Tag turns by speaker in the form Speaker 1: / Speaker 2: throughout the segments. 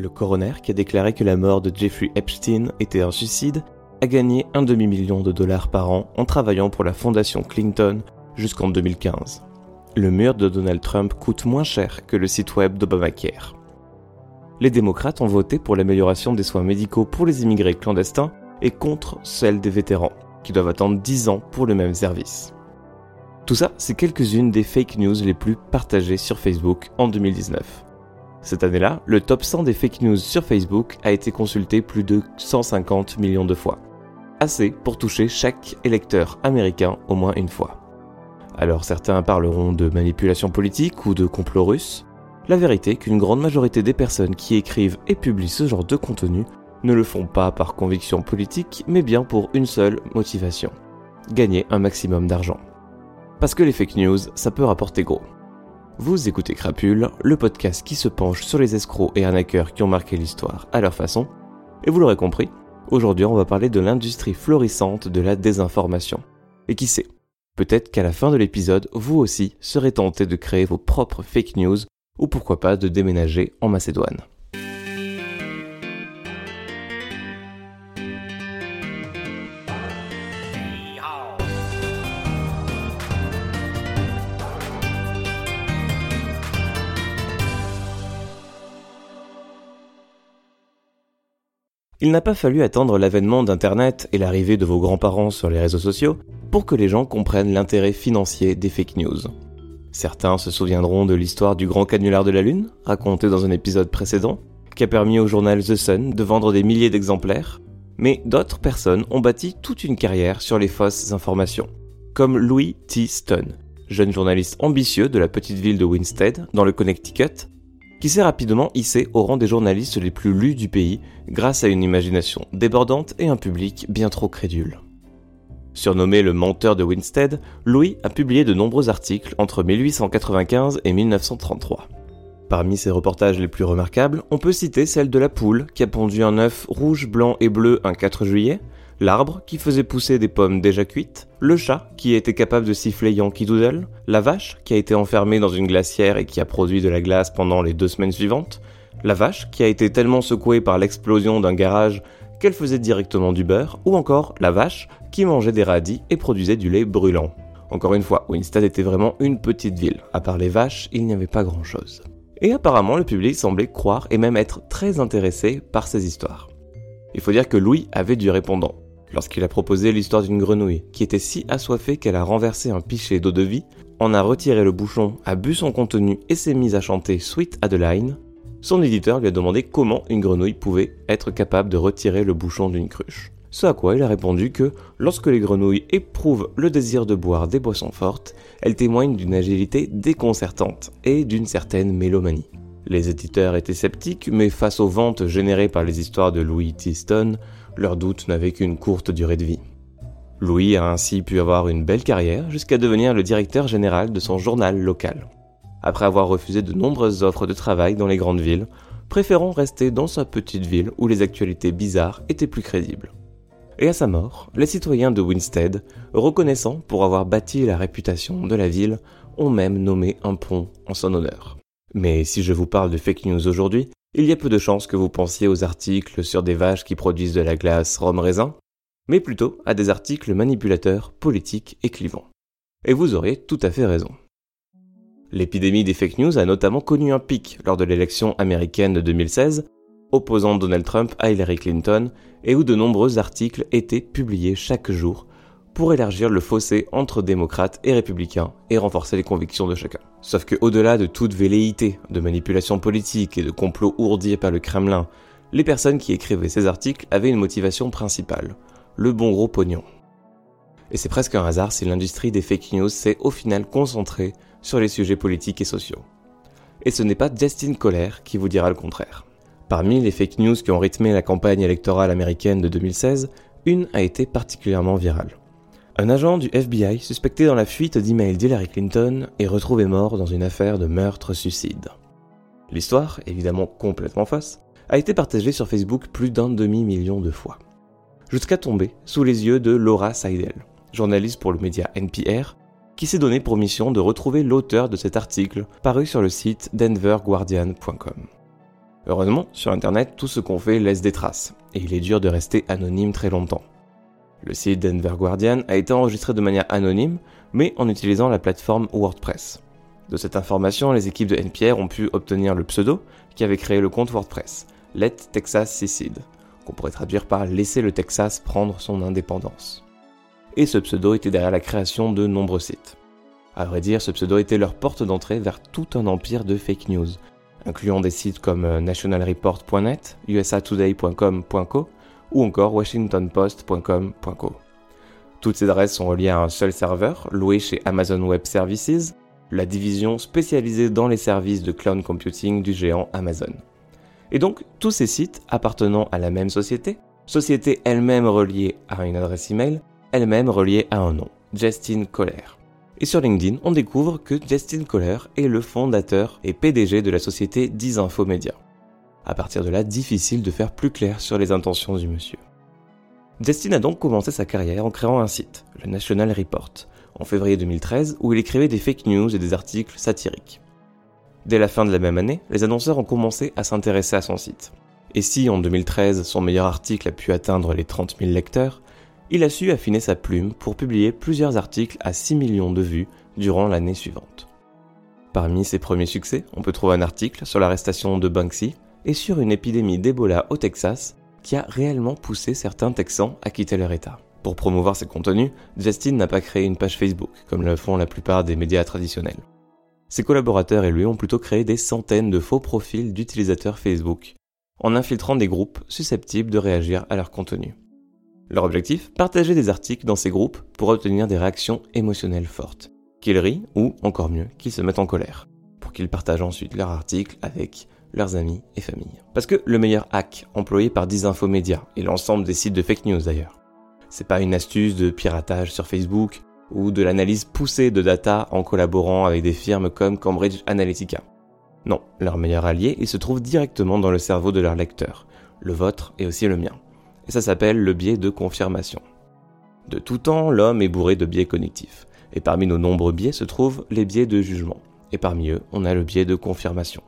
Speaker 1: Le coroner, qui a déclaré que la mort de Jeffrey Epstein était un suicide, a gagné un demi-million de dollars par an en travaillant pour la fondation Clinton jusqu'en 2015. Le mur de Donald Trump coûte moins cher que le site web d'Obamacare. Les démocrates ont voté pour l'amélioration des soins médicaux pour les immigrés clandestins et contre celle des vétérans, qui doivent attendre 10 ans pour le même service. Tout ça, c'est quelques-unes des fake news les plus partagées sur Facebook en 2019. Cette année-là, le top 100 des fake news sur Facebook a été consulté plus de 150 millions de fois. Assez pour toucher chaque électeur américain au moins une fois. Alors certains parleront de manipulation politique ou de complot russe. La vérité est qu'une grande majorité des personnes qui écrivent et publient ce genre de contenu ne le font pas par conviction politique, mais bien pour une seule motivation. Gagner un maximum d'argent. Parce que les fake news, ça peut rapporter gros. Vous écoutez Crapule, le podcast qui se penche sur les escrocs et arnaqueurs qui ont marqué l'histoire à leur façon. Et vous l'aurez compris, aujourd'hui on va parler de l'industrie florissante de la désinformation. Et qui sait, peut-être qu'à la fin de l'épisode, vous aussi serez tenté de créer vos propres fake news ou pourquoi pas de déménager en Macédoine. Il n'a pas fallu attendre l'avènement d'Internet et l'arrivée de vos grands-parents sur les réseaux sociaux pour que les gens comprennent l'intérêt financier des fake news. Certains se souviendront de l'histoire du grand canular de la Lune, raconté dans un épisode précédent, qui a permis au journal The Sun de vendre des milliers d'exemplaires, mais d'autres personnes ont bâti toute une carrière sur les fausses informations, comme Louis T. Stone, jeune journaliste ambitieux de la petite ville de Winstead, dans le Connecticut, qui s'est rapidement hissé au rang des journalistes les plus lus du pays grâce à une imagination débordante et un public bien trop crédule. Surnommé le menteur de Winstead, Louis a publié de nombreux articles entre 1895 et 1933. Parmi ses reportages les plus remarquables, on peut citer celle de la poule qui a pondu un œuf rouge, blanc et bleu un 4 juillet, l'arbre qui faisait pousser des pommes déjà cuites, le chat qui était capable de siffler Yankee Doodle, la vache qui a été enfermée dans une glacière et qui a produit de la glace pendant les deux semaines suivantes, la vache qui a été tellement secouée par l'explosion d'un garage qu'elle faisait directement du beurre, ou encore la vache qui mangeait des radis et produisait du lait brûlant. Encore une fois, Winstead était vraiment une petite ville. À part les vaches, il n'y avait pas grand chose. Et apparemment, le public semblait croire et même être très intéressé par ces histoires. Il faut dire que Louis avait du répondant lorsqu'il a proposé l'histoire d'une grenouille qui était si assoiffée qu'elle a renversé un pichet d'eau de vie, en a retiré le bouchon, a bu son contenu et s'est mise à chanter Sweet Adeline, son éditeur lui a demandé comment une grenouille pouvait être capable de retirer le bouchon d'une cruche. Ce à quoi il a répondu que lorsque les grenouilles éprouvent le désir de boire des boissons fortes, elles témoignent d'une agilité déconcertante et d'une certaine mélomanie. Les éditeurs étaient sceptiques, mais face aux ventes générées par les histoires de Louis Tiston, leurs doutes n'avaient qu'une courte durée de vie. Louis a ainsi pu avoir une belle carrière jusqu'à devenir le directeur général de son journal local. Après avoir refusé de nombreuses offres de travail dans les grandes villes, préférant rester dans sa petite ville où les actualités bizarres étaient plus crédibles. Et à sa mort, les citoyens de Winstead, reconnaissant pour avoir bâti la réputation de la ville, ont même nommé un pont en son honneur. Mais si je vous parle de fake news aujourd'hui, il y a peu de chances que vous pensiez aux articles sur des vaches qui produisent de la glace rhum-raisin, mais plutôt à des articles manipulateurs, politiques et clivants. Et vous auriez tout à fait raison. L'épidémie des fake news a notamment connu un pic lors de l'élection américaine de 2016, opposant Donald Trump à Hillary Clinton, et où de nombreux articles étaient publiés chaque jour pour élargir le fossé entre démocrates et républicains et renforcer les convictions de chacun. Sauf que au-delà de toute velléité de manipulation politique et de complot ourdi par le Kremlin, les personnes qui écrivaient ces articles avaient une motivation principale, le bon gros pognon. Et c'est presque un hasard si l'industrie des fake news s'est au final concentrée sur les sujets politiques et sociaux. Et ce n'est pas Justin Coller qui vous dira le contraire. Parmi les fake news qui ont rythmé la campagne électorale américaine de 2016, une a été particulièrement virale. Un agent du FBI suspecté dans la fuite d'emails d'Hillary Clinton est retrouvé mort dans une affaire de meurtre-suicide. L'histoire, évidemment complètement fausse, a été partagée sur Facebook plus d'un demi-million de fois. Jusqu'à tomber sous les yeux de Laura Seidel, journaliste pour le média NPR, qui s'est donné pour mission de retrouver l'auteur de cet article paru sur le site denverguardian.com. Heureusement, sur Internet, tout ce qu'on fait laisse des traces, et il est dur de rester anonyme très longtemps. Le site Denver Guardian a été enregistré de manière anonyme, mais en utilisant la plateforme WordPress. De cette information, les équipes de NPR ont pu obtenir le pseudo qui avait créé le compte WordPress, Let Texas Secede, qu'on pourrait traduire par Laisser le Texas prendre son indépendance. Et ce pseudo était derrière la création de nombreux sites. À vrai dire, ce pseudo était leur porte d'entrée vers tout un empire de fake news, incluant des sites comme euh, nationalreport.net, usatoday.com.co ou encore washingtonpost.com.co. Toutes ces adresses sont reliées à un seul serveur, loué chez Amazon Web Services, la division spécialisée dans les services de cloud computing du géant Amazon. Et donc, tous ces sites appartenant à la même société, société elle-même reliée à une adresse email, elle-même reliée à un nom, Justin Coller. Et sur LinkedIn, on découvre que Justin Coller est le fondateur et PDG de la société Disinfomedia. À partir de là, difficile de faire plus clair sur les intentions du monsieur. Justin a donc commencé sa carrière en créant un site, le National Report, en février 2013 où il écrivait des fake news et des articles satiriques. Dès la fin de la même année, les annonceurs ont commencé à s'intéresser à son site. Et si en 2013 son meilleur article a pu atteindre les 30 000 lecteurs, il a su affiner sa plume pour publier plusieurs articles à 6 millions de vues durant l'année suivante. Parmi ses premiers succès, on peut trouver un article sur l'arrestation de Banksy et sur une épidémie d'Ebola au Texas qui a réellement poussé certains Texans à quitter leur État. Pour promouvoir ses contenus, Justin n'a pas créé une page Facebook, comme le font la plupart des médias traditionnels. Ses collaborateurs et lui ont plutôt créé des centaines de faux profils d'utilisateurs Facebook, en infiltrant des groupes susceptibles de réagir à leur contenu. Leur objectif? Partager des articles dans ces groupes pour obtenir des réactions émotionnelles fortes, qu'ils rient ou, encore mieux, qu'ils se mettent en colère, pour qu'ils partagent ensuite leur article avec leurs amis et familles. Parce que le meilleur hack employé par Disinfomedia et l'ensemble des sites de fake news d'ailleurs, c'est pas une astuce de piratage sur Facebook ou de l'analyse poussée de data en collaborant avec des firmes comme Cambridge Analytica. Non, leur meilleur allié, il se trouve directement dans le cerveau de leur lecteur, le vôtre et aussi le mien. Et ça s'appelle le biais de confirmation. De tout temps, l'homme est bourré de biais cognitifs. Et parmi nos nombreux biais se trouvent les biais de jugement. Et parmi eux, on a le biais de confirmation.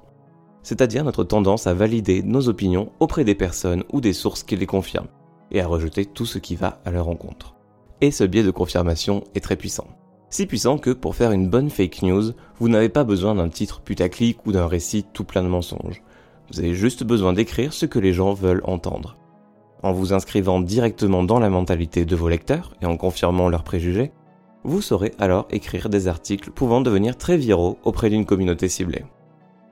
Speaker 1: C'est-à-dire notre tendance à valider nos opinions auprès des personnes ou des sources qui les confirment et à rejeter tout ce qui va à leur rencontre. Et ce biais de confirmation est très puissant. Si puissant que pour faire une bonne fake news, vous n'avez pas besoin d'un titre putaclic ou d'un récit tout plein de mensonges. Vous avez juste besoin d'écrire ce que les gens veulent entendre. En vous inscrivant directement dans la mentalité de vos lecteurs et en confirmant leurs préjugés, vous saurez alors écrire des articles pouvant devenir très viraux auprès d'une communauté ciblée.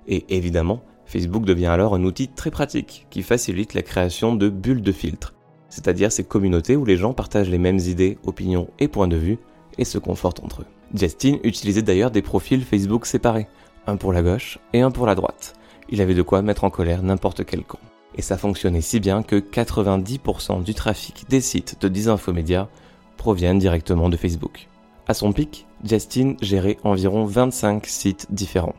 Speaker 1: Et évidemment, Facebook devient alors un outil très pratique qui facilite la création de bulles de filtres, c'est-à-dire ces communautés où les gens partagent les mêmes idées, opinions et points de vue et se confortent entre eux. Justin utilisait d'ailleurs des profils Facebook séparés, un pour la gauche et un pour la droite. Il avait de quoi mettre en colère n'importe quel camp. Et ça fonctionnait si bien que 90% du trafic des sites de Disinfomédia proviennent directement de Facebook. À son pic, Justin gérait environ 25 sites différents.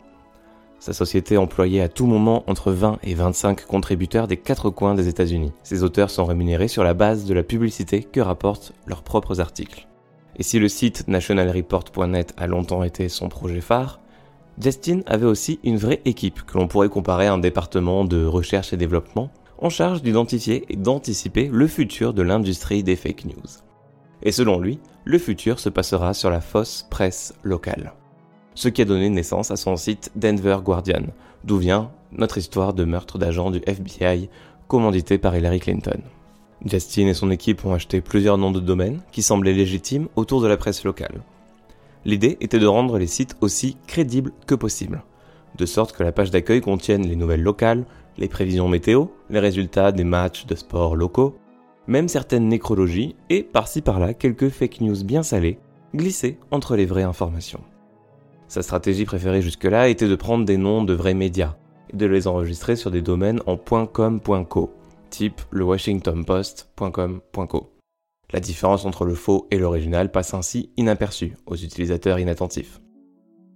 Speaker 1: Sa société employait à tout moment entre 20 et 25 contributeurs des quatre coins des États-Unis. Ses auteurs sont rémunérés sur la base de la publicité que rapportent leurs propres articles. Et si le site nationalreport.net a longtemps été son projet phare, Justin avait aussi une vraie équipe que l'on pourrait comparer à un département de recherche et développement en charge d'identifier et d'anticiper le futur de l'industrie des fake news. Et selon lui, le futur se passera sur la fausse presse locale ce qui a donné naissance à son site Denver Guardian, d'où vient notre histoire de meurtre d'agents du FBI commandité par Hillary Clinton. Justin et son équipe ont acheté plusieurs noms de domaines qui semblaient légitimes autour de la presse locale. L'idée était de rendre les sites aussi crédibles que possible, de sorte que la page d'accueil contienne les nouvelles locales, les prévisions météo, les résultats des matchs de sport locaux, même certaines nécrologies et par-ci par-là quelques fake news bien salées glissées entre les vraies informations. Sa stratégie préférée jusque-là était de prendre des noms de vrais médias et de les enregistrer sur des domaines en .com.co, type le washingtonpost.com.co. La différence entre le faux et l'original passe ainsi inaperçue aux utilisateurs inattentifs.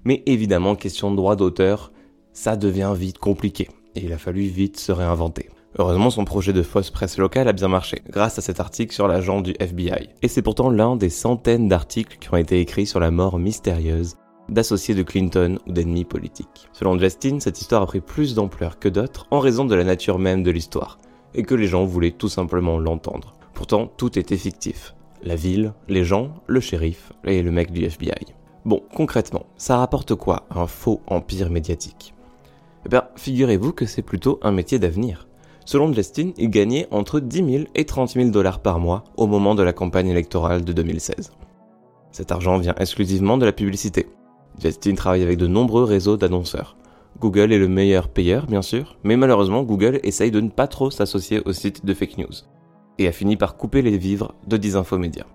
Speaker 1: Mais évidemment, question de droit d'auteur, ça devient vite compliqué, et il a fallu vite se réinventer. Heureusement, son projet de fausse presse locale a bien marché, grâce à cet article sur l'agent du FBI. Et c'est pourtant l'un des centaines d'articles qui ont été écrits sur la mort mystérieuse d'associés de Clinton ou d'ennemis politiques. Selon Justin, cette histoire a pris plus d'ampleur que d'autres en raison de la nature même de l'histoire, et que les gens voulaient tout simplement l'entendre. Pourtant, tout était fictif. La ville, les gens, le shérif et le mec du FBI. Bon, concrètement, ça rapporte quoi un faux empire médiatique? Eh bien, figurez-vous que c'est plutôt un métier d'avenir. Selon Justin, il gagnait entre 10 000 et 30 000 dollars par mois au moment de la campagne électorale de 2016. Cet argent vient exclusivement de la publicité. Justin travaille avec de nombreux réseaux d'annonceurs. Google est le meilleur payeur, bien sûr, mais malheureusement, Google essaye de ne pas trop s'associer aux sites de fake news et a fini par couper les vivres de Disinfomédia.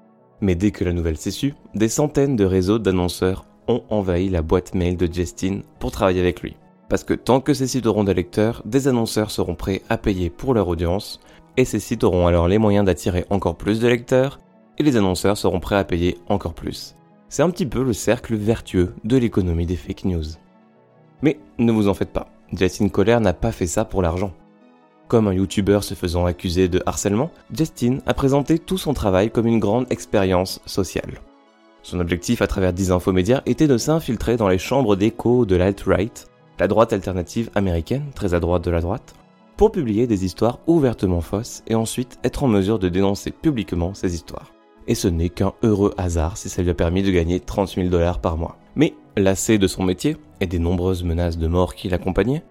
Speaker 1: Mais dès que la nouvelle s'est su, des centaines de réseaux d'annonceurs ont envahi la boîte mail de Justin pour travailler avec lui. Parce que tant que ces sites auront des lecteurs, des annonceurs seront prêts à payer pour leur audience, et ces sites auront alors les moyens d'attirer encore plus de lecteurs, et les annonceurs seront prêts à payer encore plus. C'est un petit peu le cercle vertueux de l'économie des fake news. Mais ne vous en faites pas, Justin Coller n'a pas fait ça pour l'argent. Comme un youtubeur se faisant accuser de harcèlement, Justin a présenté tout son travail comme une grande expérience sociale. Son objectif à travers 10 infomédias était de s'infiltrer dans les chambres d'écho de l'alt-right, la droite alternative américaine, très à droite de la droite, pour publier des histoires ouvertement fausses et ensuite être en mesure de dénoncer publiquement ces histoires. Et ce n'est qu'un heureux hasard si ça lui a permis de gagner 30 000 dollars par mois. Mais, lassé de son métier et des nombreuses menaces de mort qui l'accompagnaient,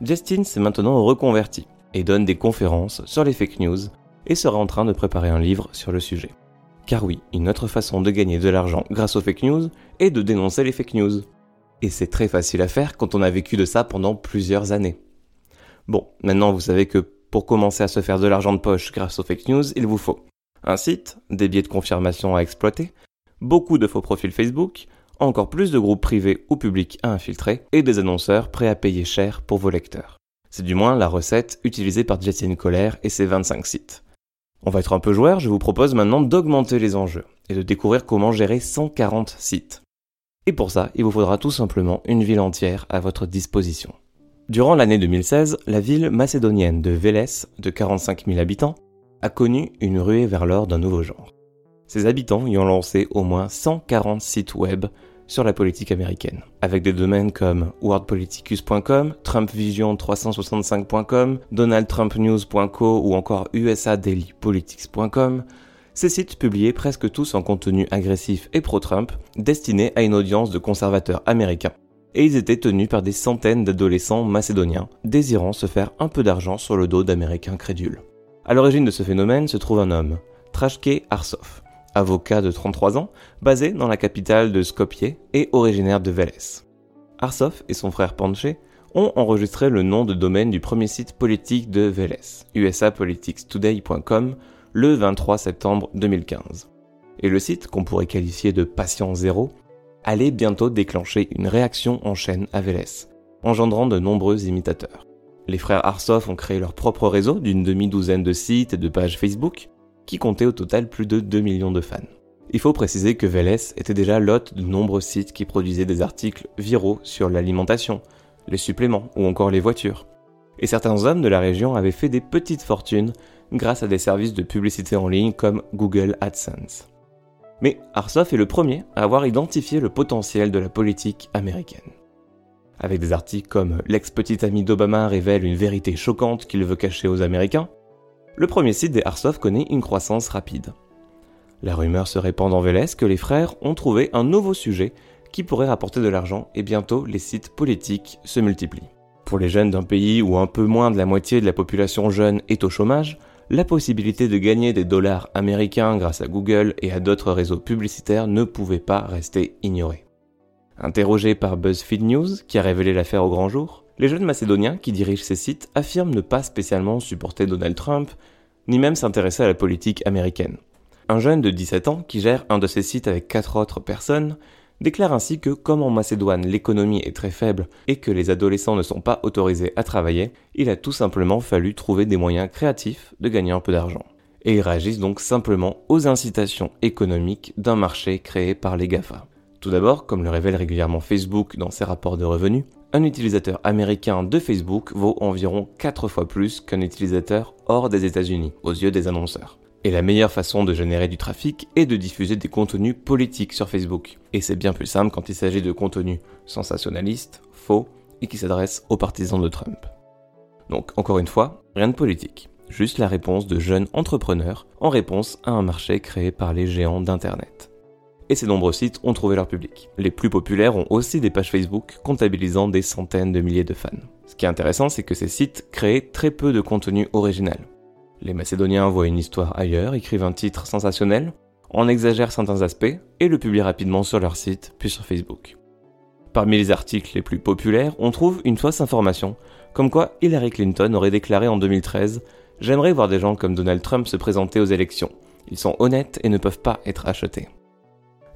Speaker 1: Justin s'est maintenant reconverti et donne des conférences sur les fake news et sera en train de préparer un livre sur le sujet. Car oui, une autre façon de gagner de l'argent grâce aux fake news est de dénoncer les fake news. Et c'est très facile à faire quand on a vécu de ça pendant plusieurs années. Bon, maintenant vous savez que pour commencer à se faire de l'argent de poche grâce aux fake news, il vous faut un site, des biais de confirmation à exploiter, beaucoup de faux profils Facebook, encore plus de groupes privés ou publics à infiltrer, et des annonceurs prêts à payer cher pour vos lecteurs. C'est du moins la recette utilisée par Jetine Colère et ses 25 sites. On va être un peu joueur, je vous propose maintenant d'augmenter les enjeux et de découvrir comment gérer 140 sites. Et pour ça, il vous faudra tout simplement une ville entière à votre disposition. Durant l'année 2016, la ville macédonienne de Vélès, de 45 000 habitants, a connu une ruée vers l'or d'un nouveau genre. Ses habitants y ont lancé au moins 140 sites web sur la politique américaine, avec des domaines comme worldpoliticus.com, trumpvision365.com, donaldtrumpnews.co ou encore usadailypolitics.com. Ces sites publiaient presque tous en contenu agressif et pro-Trump, destinés à une audience de conservateurs américains. Et ils étaient tenus par des centaines d'adolescents macédoniens, désirant se faire un peu d'argent sur le dos d'Américains crédules. À l'origine de ce phénomène se trouve un homme, Trashke Arsov, avocat de 33 ans, basé dans la capitale de Skopje et originaire de Vélez. Arsov et son frère Panche ont enregistré le nom de domaine du premier site politique de Vélez, usapoliticstoday.com, le 23 septembre 2015. Et le site, qu'on pourrait qualifier de patient zéro, allait bientôt déclencher une réaction en chaîne à Vélez, engendrant de nombreux imitateurs. Les frères Arsov ont créé leur propre réseau d'une demi-douzaine de sites et de pages Facebook, qui comptait au total plus de 2 millions de fans. Il faut préciser que Vélez était déjà l'hôte de nombreux sites qui produisaient des articles viraux sur l'alimentation, les suppléments ou encore les voitures. Et certains hommes de la région avaient fait des petites fortunes grâce à des services de publicité en ligne comme Google AdSense. Mais Arsoff est le premier à avoir identifié le potentiel de la politique américaine. Avec des articles comme L'ex-petit ami d'Obama révèle une vérité choquante qu'il veut cacher aux Américains, le premier site des Arsov connaît une croissance rapide. La rumeur se répand en Vélez que les frères ont trouvé un nouveau sujet qui pourrait rapporter de l'argent et bientôt les sites politiques se multiplient. Pour les jeunes d'un pays où un peu moins de la moitié de la population jeune est au chômage, la possibilité de gagner des dollars américains grâce à Google et à d'autres réseaux publicitaires ne pouvait pas rester ignorée. Interrogé par BuzzFeed News, qui a révélé l'affaire au grand jour, les jeunes Macédoniens qui dirigent ces sites affirment ne pas spécialement supporter Donald Trump, ni même s'intéresser à la politique américaine. Un jeune de 17 ans qui gère un de ces sites avec quatre autres personnes déclare ainsi que comme en Macédoine l'économie est très faible et que les adolescents ne sont pas autorisés à travailler, il a tout simplement fallu trouver des moyens créatifs de gagner un peu d'argent. Et ils réagissent donc simplement aux incitations économiques d'un marché créé par les GAFA. Tout d'abord, comme le révèle régulièrement Facebook dans ses rapports de revenus, un utilisateur américain de Facebook vaut environ 4 fois plus qu'un utilisateur hors des États-Unis, aux yeux des annonceurs. Et la meilleure façon de générer du trafic est de diffuser des contenus politiques sur Facebook. Et c'est bien plus simple quand il s'agit de contenus sensationnalistes, faux, et qui s'adressent aux partisans de Trump. Donc, encore une fois, rien de politique. Juste la réponse de jeunes entrepreneurs en réponse à un marché créé par les géants d'Internet. Et ces nombreux sites ont trouvé leur public. Les plus populaires ont aussi des pages Facebook comptabilisant des centaines de milliers de fans. Ce qui est intéressant, c'est que ces sites créent très peu de contenu original. Les Macédoniens voient une histoire ailleurs, écrivent un titre sensationnel, en exagèrent certains aspects et le publient rapidement sur leur site, puis sur Facebook. Parmi les articles les plus populaires, on trouve une fausse information, comme quoi Hillary Clinton aurait déclaré en 2013 J'aimerais voir des gens comme Donald Trump se présenter aux élections. Ils sont honnêtes et ne peuvent pas être achetés.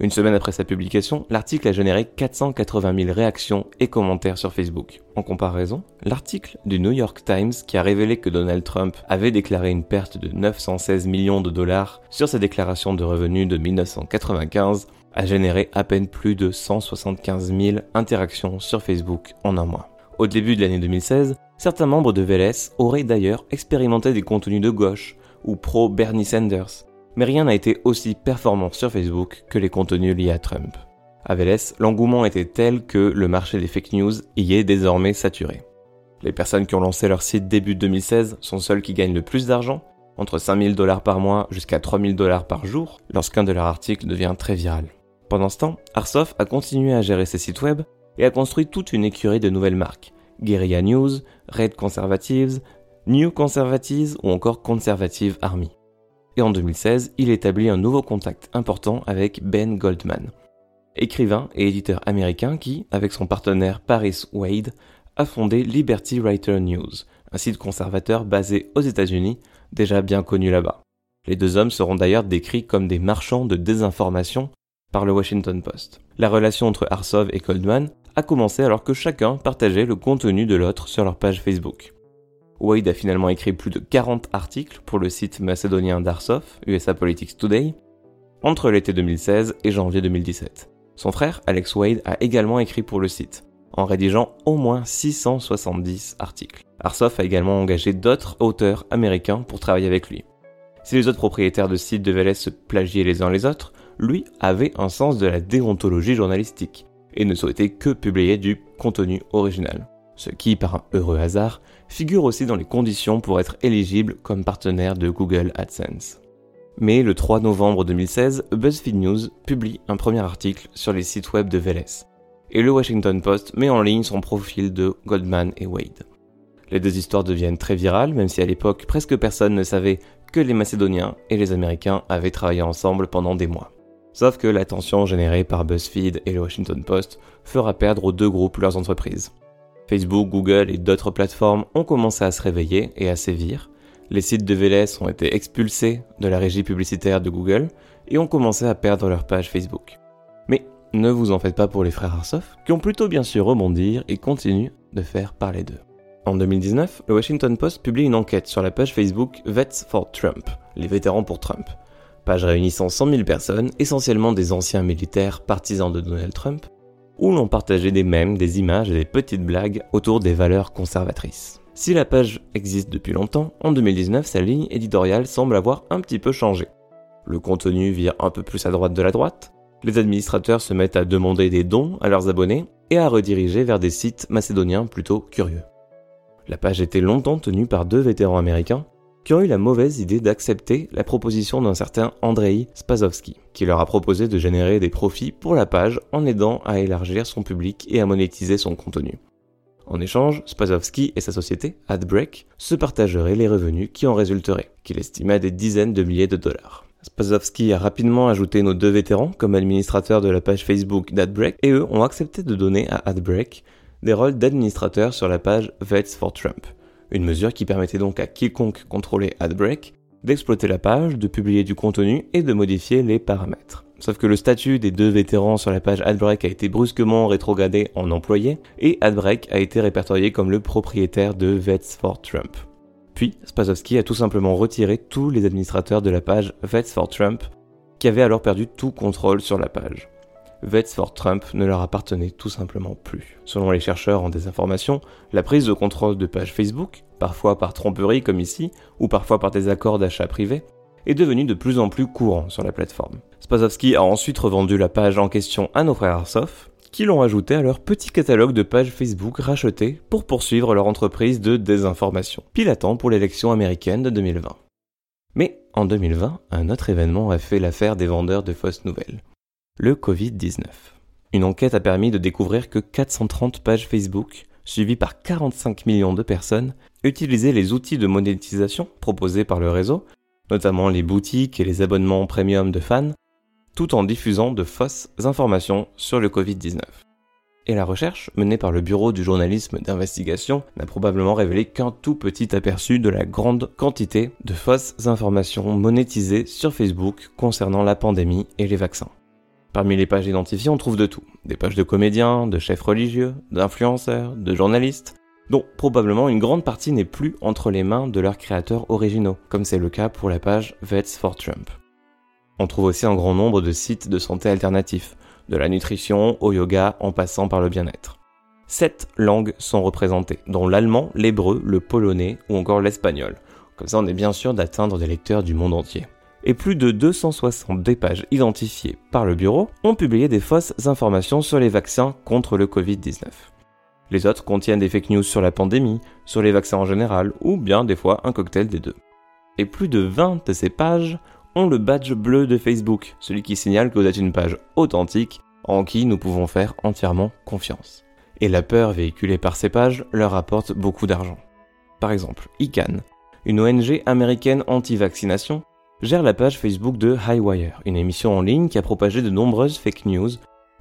Speaker 1: Une semaine après sa publication, l'article a généré 480 000 réactions et commentaires sur Facebook. En comparaison, l'article du New York Times qui a révélé que Donald Trump avait déclaré une perte de 916 millions de dollars sur sa déclaration de revenus de 1995 a généré à peine plus de 175 000 interactions sur Facebook en un mois. Au début de l'année 2016, certains membres de VLS auraient d'ailleurs expérimenté des contenus de gauche ou pro Bernie Sanders, mais rien n'a été aussi performant sur Facebook que les contenus liés à Trump. À VLS, l'engouement était tel que le marché des fake news y est désormais saturé. Les personnes qui ont lancé leur site début 2016 sont celles qui gagnent le plus d'argent, entre 5000 dollars par mois jusqu'à 3000 dollars par jour, lorsqu'un de leurs articles devient très viral. Pendant ce temps, Arsof a continué à gérer ses sites web et a construit toute une écurie de nouvelles marques. Guerrilla News, Red Conservatives, New Conservatives ou encore Conservative Army. Et en 2016, il établit un nouveau contact important avec Ben Goldman, écrivain et éditeur américain qui, avec son partenaire Paris Wade, a fondé Liberty Writer News, un site conservateur basé aux États-Unis, déjà bien connu là-bas. Les deux hommes seront d'ailleurs décrits comme des marchands de désinformation par le Washington Post. La relation entre Arsov et Goldman a commencé alors que chacun partageait le contenu de l'autre sur leur page Facebook. Wade a finalement écrit plus de 40 articles pour le site macédonien d'Arsov, USA Politics Today, entre l'été 2016 et janvier 2017. Son frère, Alex Wade, a également écrit pour le site, en rédigeant au moins 670 articles. Arsov a également engagé d'autres auteurs américains pour travailler avec lui. Si les autres propriétaires de sites devaient se plagier les uns les autres, lui avait un sens de la déontologie journalistique et ne souhaitait que publier du contenu original. Ce qui, par un heureux hasard, figure aussi dans les conditions pour être éligible comme partenaire de Google AdSense. Mais le 3 novembre 2016, BuzzFeed News publie un premier article sur les sites web de Veles. Et le Washington Post met en ligne son profil de Goldman et Wade. Les deux histoires deviennent très virales, même si à l'époque presque personne ne savait que les Macédoniens et les Américains avaient travaillé ensemble pendant des mois. Sauf que l'attention générée par BuzzFeed et le Washington Post fera perdre aux deux groupes leurs entreprises. Facebook, Google et d'autres plateformes ont commencé à se réveiller et à sévir. Les sites de VLS ont été expulsés de la régie publicitaire de Google et ont commencé à perdre leur page Facebook. Mais ne vous en faites pas pour les frères Arsoff, qui ont plutôt bien su rebondir et continuent de faire parler d'eux. En 2019, le Washington Post publie une enquête sur la page Facebook Vets for Trump, les vétérans pour Trump, page réunissant 100 000 personnes, essentiellement des anciens militaires partisans de Donald Trump, où l'on partageait des mèmes, des images et des petites blagues autour des valeurs conservatrices. Si la page existe depuis longtemps, en 2019, sa ligne éditoriale semble avoir un petit peu changé. Le contenu vire un peu plus à droite de la droite, les administrateurs se mettent à demander des dons à leurs abonnés et à rediriger vers des sites macédoniens plutôt curieux. La page était longtemps tenue par deux vétérans américains qui ont eu la mauvaise idée d'accepter la proposition d'un certain Andrei Spazowski, qui leur a proposé de générer des profits pour la page en aidant à élargir son public et à monétiser son contenu. En échange, Spazowski et sa société, AdBreak, se partageraient les revenus qui en résulteraient, qu'il estimait à des dizaines de milliers de dollars. Spazowski a rapidement ajouté nos deux vétérans comme administrateurs de la page Facebook d'AdBreak et eux ont accepté de donner à AdBreak des rôles d'administrateurs sur la page Vets for Trump, une mesure qui permettait donc à quiconque contrôlait AdBreak d'exploiter la page, de publier du contenu et de modifier les paramètres. Sauf que le statut des deux vétérans sur la page AdBreak a été brusquement rétrogradé en employé et AdBreak a été répertorié comme le propriétaire de Vets for Trump. Puis, Spazowski a tout simplement retiré tous les administrateurs de la page Vets for Trump qui avaient alors perdu tout contrôle sur la page. Vets for Trump ne leur appartenait tout simplement plus. Selon les chercheurs en désinformation, la prise de contrôle de pages Facebook, parfois par tromperie comme ici, ou parfois par des accords d'achat privés, est devenu de plus en plus courant sur la plateforme. Spazowski a ensuite revendu la page en question à nos frères Arsoft, qui l'ont ajouté à leur petit catalogue de pages Facebook rachetées pour poursuivre leur entreprise de désinformation, pilatant pour l'élection américaine de 2020. Mais en 2020, un autre événement a fait l'affaire des vendeurs de fausses nouvelles. Le Covid-19. Une enquête a permis de découvrir que 430 pages Facebook, suivies par 45 millions de personnes, utilisaient les outils de monétisation proposés par le réseau, notamment les boutiques et les abonnements premium de fans, tout en diffusant de fausses informations sur le Covid-19. Et la recherche, menée par le Bureau du journalisme d'investigation, n'a probablement révélé qu'un tout petit aperçu de la grande quantité de fausses informations monétisées sur Facebook concernant la pandémie et les vaccins. Parmi les pages identifiées, on trouve de tout. Des pages de comédiens, de chefs religieux, d'influenceurs, de journalistes, dont probablement une grande partie n'est plus entre les mains de leurs créateurs originaux, comme c'est le cas pour la page Vets for Trump. On trouve aussi un grand nombre de sites de santé alternatifs, de la nutrition au yoga en passant par le bien-être. Sept langues sont représentées, dont l'allemand, l'hébreu, le polonais ou encore l'espagnol. Comme ça, on est bien sûr d'atteindre des lecteurs du monde entier. Et plus de 260 des pages identifiées par le bureau ont publié des fausses informations sur les vaccins contre le Covid-19. Les autres contiennent des fake news sur la pandémie, sur les vaccins en général, ou bien des fois un cocktail des deux. Et plus de 20 de ces pages ont le badge bleu de Facebook, celui qui signale que vous êtes une page authentique en qui nous pouvons faire entièrement confiance. Et la peur véhiculée par ces pages leur apporte beaucoup d'argent. Par exemple, ICANN, une ONG américaine anti-vaccination, gère la page Facebook de Highwire, une émission en ligne qui a propagé de nombreuses fake news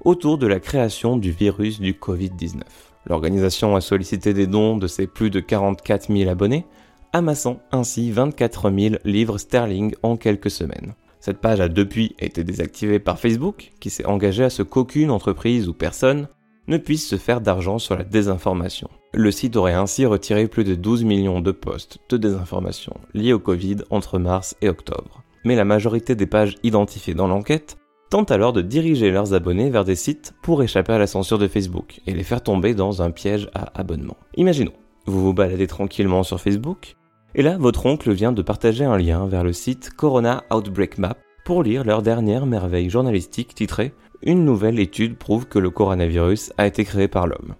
Speaker 1: autour de la création du virus du Covid-19. L'organisation a sollicité des dons de ses plus de 44 000 abonnés amassant ainsi 24 000 livres sterling en quelques semaines. Cette page a depuis été désactivée par Facebook, qui s'est engagé à ce qu'aucune entreprise ou personne ne puisse se faire d'argent sur la désinformation. Le site aurait ainsi retiré plus de 12 millions de posts de désinformation liés au Covid entre mars et octobre. Mais la majorité des pages identifiées dans l'enquête tentent alors de diriger leurs abonnés vers des sites pour échapper à la censure de Facebook et les faire tomber dans un piège à abonnement. Imaginons, vous vous baladez tranquillement sur Facebook, et là, votre oncle vient de partager un lien vers le site Corona Outbreak Map pour lire leur dernière merveille journalistique titrée Une nouvelle étude prouve que le coronavirus a été créé par l'homme.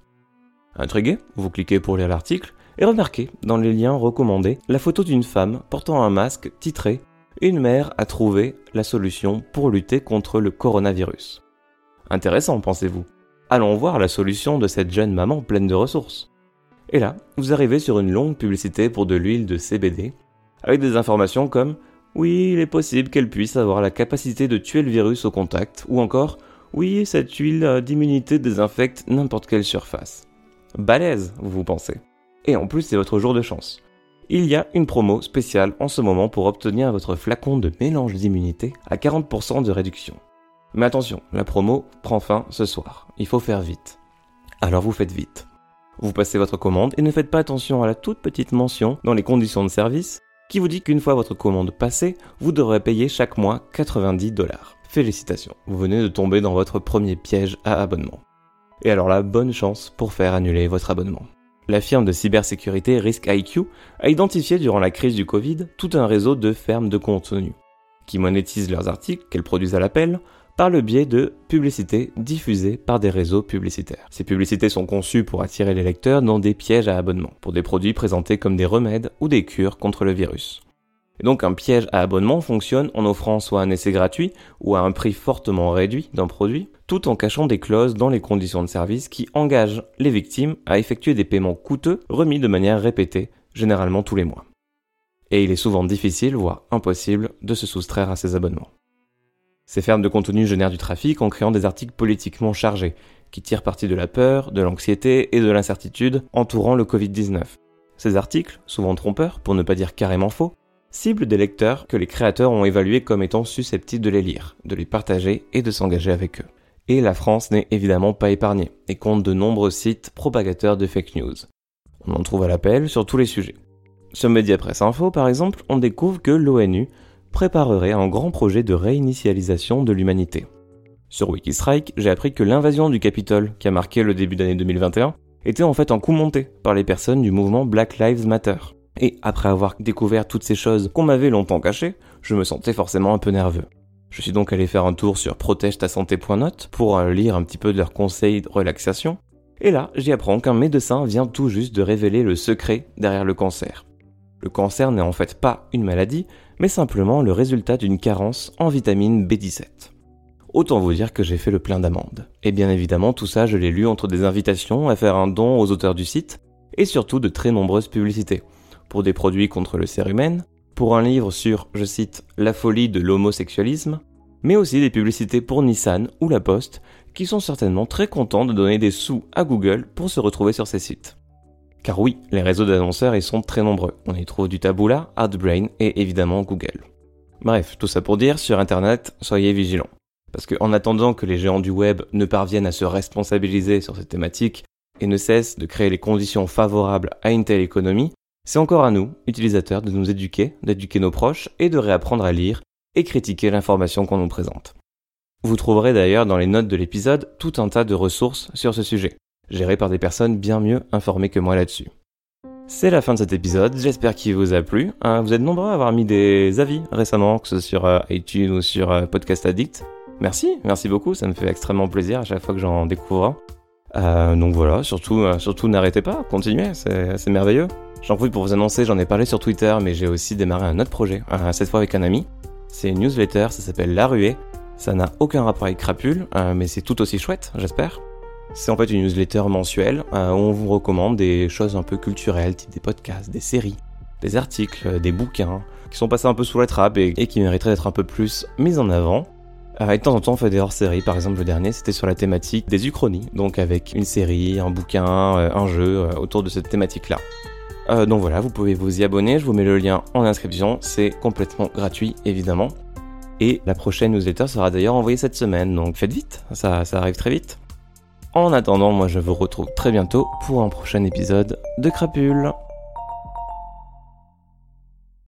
Speaker 1: Intrigué, vous cliquez pour lire l'article et remarquez dans les liens recommandés la photo d'une femme portant un masque titré Une mère a trouvé la solution pour lutter contre le coronavirus. Intéressant, pensez-vous? Allons voir la solution de cette jeune maman pleine de ressources. Et là, vous arrivez sur une longue publicité pour de l'huile de CBD, avec des informations comme oui, il est possible qu'elle puisse avoir la capacité de tuer le virus au contact, ou encore oui, cette huile d'immunité désinfecte n'importe quelle surface. Balèze, vous pensez. Et en plus, c'est votre jour de chance. Il y a une promo spéciale en ce moment pour obtenir votre flacon de mélange d'immunité à 40% de réduction. Mais attention, la promo prend fin ce soir. Il faut faire vite. Alors vous faites vite. Vous passez votre commande et ne faites pas attention à la toute petite mention dans les conditions de service qui vous dit qu'une fois votre commande passée, vous devrez payer chaque mois 90 dollars. Félicitations, vous venez de tomber dans votre premier piège à abonnement. Et alors là, bonne chance pour faire annuler votre abonnement. La firme de cybersécurité Risk IQ a identifié durant la crise du Covid tout un réseau de fermes de contenu qui monétisent leurs articles qu'elles produisent à l'appel par le biais de publicités diffusées par des réseaux publicitaires. Ces publicités sont conçues pour attirer les lecteurs dans des pièges à abonnement, pour des produits présentés comme des remèdes ou des cures contre le virus. Et donc un piège à abonnement fonctionne en offrant soit un essai gratuit ou à un prix fortement réduit d'un produit, tout en cachant des clauses dans les conditions de service qui engagent les victimes à effectuer des paiements coûteux remis de manière répétée, généralement tous les mois. Et il est souvent difficile, voire impossible, de se soustraire à ces abonnements. Ces fermes de contenu génèrent du trafic en créant des articles politiquement chargés, qui tirent parti de la peur, de l'anxiété et de l'incertitude entourant le Covid-19. Ces articles, souvent trompeurs, pour ne pas dire carrément faux, ciblent des lecteurs que les créateurs ont évalués comme étant susceptibles de les lire, de les partager et de s'engager avec eux. Et la France n'est évidemment pas épargnée, et compte de nombreux sites propagateurs de fake news. On en trouve à l'appel sur tous les sujets. Sur Mediapresse Info, par exemple, on découvre que l'ONU préparerait un grand projet de réinitialisation de l'humanité. Sur Wikistrike, j'ai appris que l'invasion du Capitole, qui a marqué le début d'année 2021, était en fait un coup monté par les personnes du mouvement Black Lives Matter. Et après avoir découvert toutes ces choses qu'on m'avait longtemps cachées, je me sentais forcément un peu nerveux. Je suis donc allé faire un tour sur protège-ta-santé.note pour euh, lire un petit peu de leurs conseils de relaxation. Et là, j'y apprends qu'un médecin vient tout juste de révéler le secret derrière le cancer. Le cancer n'est en fait pas une maladie, mais simplement le résultat d'une carence en vitamine B17. Autant vous dire que j'ai fait le plein d'amendes. Et bien évidemment, tout ça, je l'ai lu entre des invitations à faire un don aux auteurs du site, et surtout de très nombreuses publicités. Pour des produits contre le cérumen, pour un livre sur, je cite, la folie de l'homosexualisme, mais aussi des publicités pour Nissan ou La Poste, qui sont certainement très contents de donner des sous à Google pour se retrouver sur ces sites. Car oui, les réseaux d'annonceurs y sont très nombreux. On y trouve du Taboola, AdBrain et évidemment Google. Bref, tout ça pour dire, sur Internet, soyez vigilants. Parce qu'en attendant que les géants du web ne parviennent à se responsabiliser sur cette thématique et ne cessent de créer les conditions favorables à une telle économie, c'est encore à nous, utilisateurs, de nous éduquer, d'éduquer nos proches et de réapprendre à lire et critiquer l'information qu'on nous présente. Vous trouverez d'ailleurs dans les notes de l'épisode tout un tas de ressources sur ce sujet, gérées par des personnes bien mieux informées que moi là-dessus. C'est la fin de cet épisode, j'espère qu'il vous a plu. Euh, vous êtes nombreux à avoir mis des avis récemment, que ce soit sur euh, iTunes ou sur euh, Podcast Addict. Merci, merci beaucoup, ça me fait extrêmement plaisir à chaque fois que j'en découvre un. Donc voilà, surtout, surtout n'arrêtez pas, continuez, c'est merveilleux. J'en profite pour vous annoncer, j'en ai parlé sur Twitter, mais j'ai aussi démarré un autre projet, euh, cette fois avec un ami. C'est une newsletter, ça s'appelle La Ruée. Ça n'a aucun rapport avec Crapule, euh, mais c'est tout aussi chouette, j'espère. C'est en fait une newsletter mensuelle euh, où on vous recommande des choses un peu culturelles, type des podcasts, des séries, des articles, des bouquins, qui sont passés un peu sous la trappe et, qui mériteraient d'être un peu plus mis en avant. Et de temps en temps, on fait des hors-séries. Par exemple, le dernier, c'était sur la thématique des Uchronies, donc avec une série, un bouquin, un jeu autour de cette thématique-là. Euh, donc voilà, vous pouvez vous y abonner, je vous mets le lien en inscription, c'est complètement gratuit évidemment. Et la prochaine newsletter sera d'ailleurs envoyée cette semaine, donc faites vite, ça, ça arrive très vite. En attendant, moi je vous retrouve très bientôt pour un prochain épisode de Crapule.